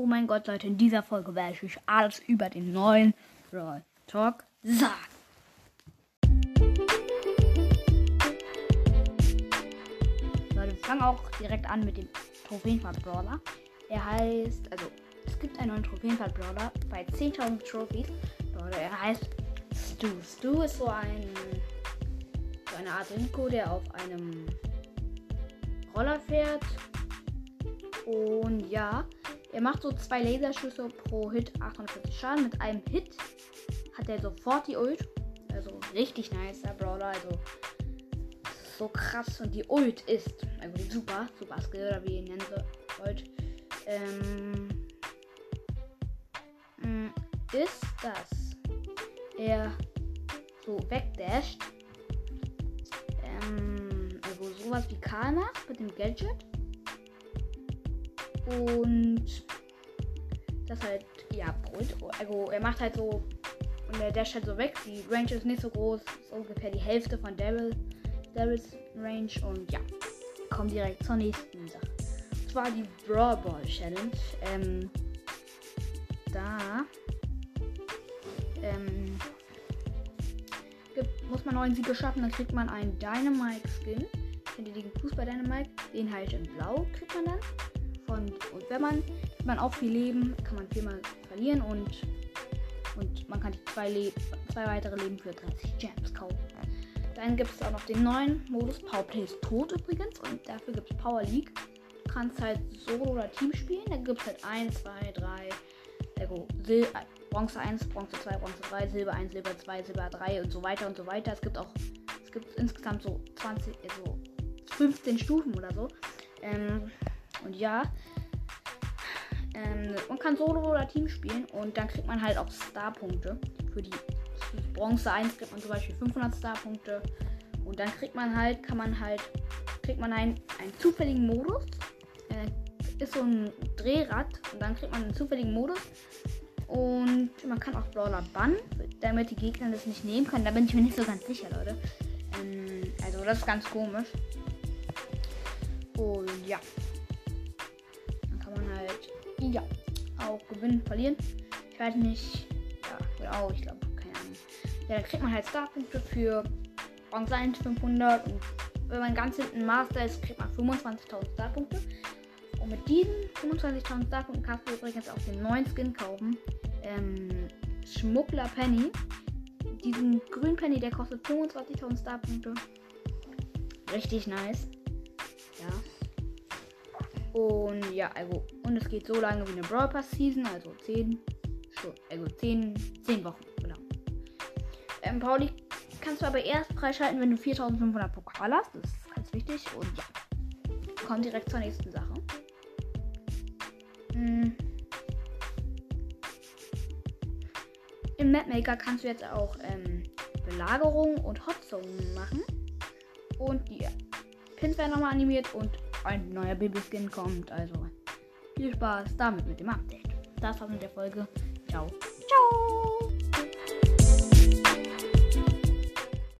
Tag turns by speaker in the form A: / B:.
A: Oh mein Gott, Leute, in dieser Folge werde ich euch alles über den neuen Brawl Talk sagen. Leute, wir fangen auch direkt an mit dem Trophäenfahrt-Brawler. Er heißt, also, es gibt einen neuen Trophäenfahrt-Brawler bei 10.000 Trophies. Leute, er heißt Stu. Stu ist so ein, so eine Art Rico, der auf einem Roller fährt. Und ja, er macht so zwei Laserschüsse pro Hit 840 Schaden. Mit einem Hit hat er sofort die Ult. Also richtig nice, der Brawler. Also so krass. Und die Ult ist, also super, super Skill oder wie ihr nennen wollt, ähm, mm, ist, dass er so wegdasht. Ähm, also sowas wie Karl macht mit dem Gadget. Und das halt, ja, Brot. Also er macht halt so und der dasht halt so weg. Die Range ist nicht so groß, ist ungefähr die Hälfte von Daryl, Daryls Range und ja, kommen direkt zur nächsten Sache. Und zwar die Brawl Ball Challenge. Ähm, da ähm, muss man neuen Siege schaffen, dann kriegt man einen Dynamite Skin. Kennt ihr den Fußball Dynamite? Den halt in Blau kriegt man dann. Von, und wenn man, man auch viel Leben, kann man viermal verlieren und, und man kann zwei, Le zwei weitere Leben für 30 Gems kaufen. Dann gibt es auch noch den neuen Modus Powerplay ist tot übrigens und dafür gibt es Power League. Du kannst halt Solo oder Team spielen. Da gibt es halt 1, 2, 3, also Sil Bronze 1, Bronze 2, Bronze 3, Silber 1, Silber 2, Silber 3 und so weiter und so weiter. Es gibt auch, es gibt insgesamt so 20, also 15 Stufen oder so. Ähm, und ja, ähm, man kann Solo oder Team spielen und dann kriegt man halt auch Star-Punkte. Für die Bronze 1 kriegt man zum Beispiel 500 Star-Punkte. Und dann kriegt man halt, kann man halt, kriegt man einen, einen zufälligen Modus. Äh, ist so ein Drehrad und dann kriegt man einen zufälligen Modus. Und man kann auch Brawler bannen, damit die Gegner das nicht nehmen können. Da bin ich mir nicht so ganz sicher, Leute. Ähm, also das ist ganz komisch. Und ja. Kann man halt, ja, auch gewinnen, verlieren. Ich weiß nicht. Ja, genau, ich glaube, keine Ahnung. Ja, dann kriegt man halt Starpunkte für Bronze 1 500. Und wenn man ganz hinten Master ist, kriegt man 25.000 Starpunkte. Und mit diesen 25.000 Starpunkten kannst du übrigens auch den neuen Skin kaufen. Ähm, Schmuggler Penny. Diesen grünen Penny, der kostet 25.000 Starpunkte. Richtig nice. Und ja, also, und es geht so lange wie eine Brawl Pass Season, also 10 Stunden, also 10, 10 Wochen, genau. Ähm, Pauli kannst du aber erst freischalten, wenn du 4500 Pokal hast. Das ist ganz wichtig. Und ja, kommen direkt zur nächsten Sache. Hm. Im Mapmaker kannst du jetzt auch ähm, Belagerung und Hotzonen machen. Und die Pins werden nochmal animiert und ein neuer Babyskin kommt. Also viel Spaß damit mit dem Update. Das war's mit der Folge. Ciao. Ciao.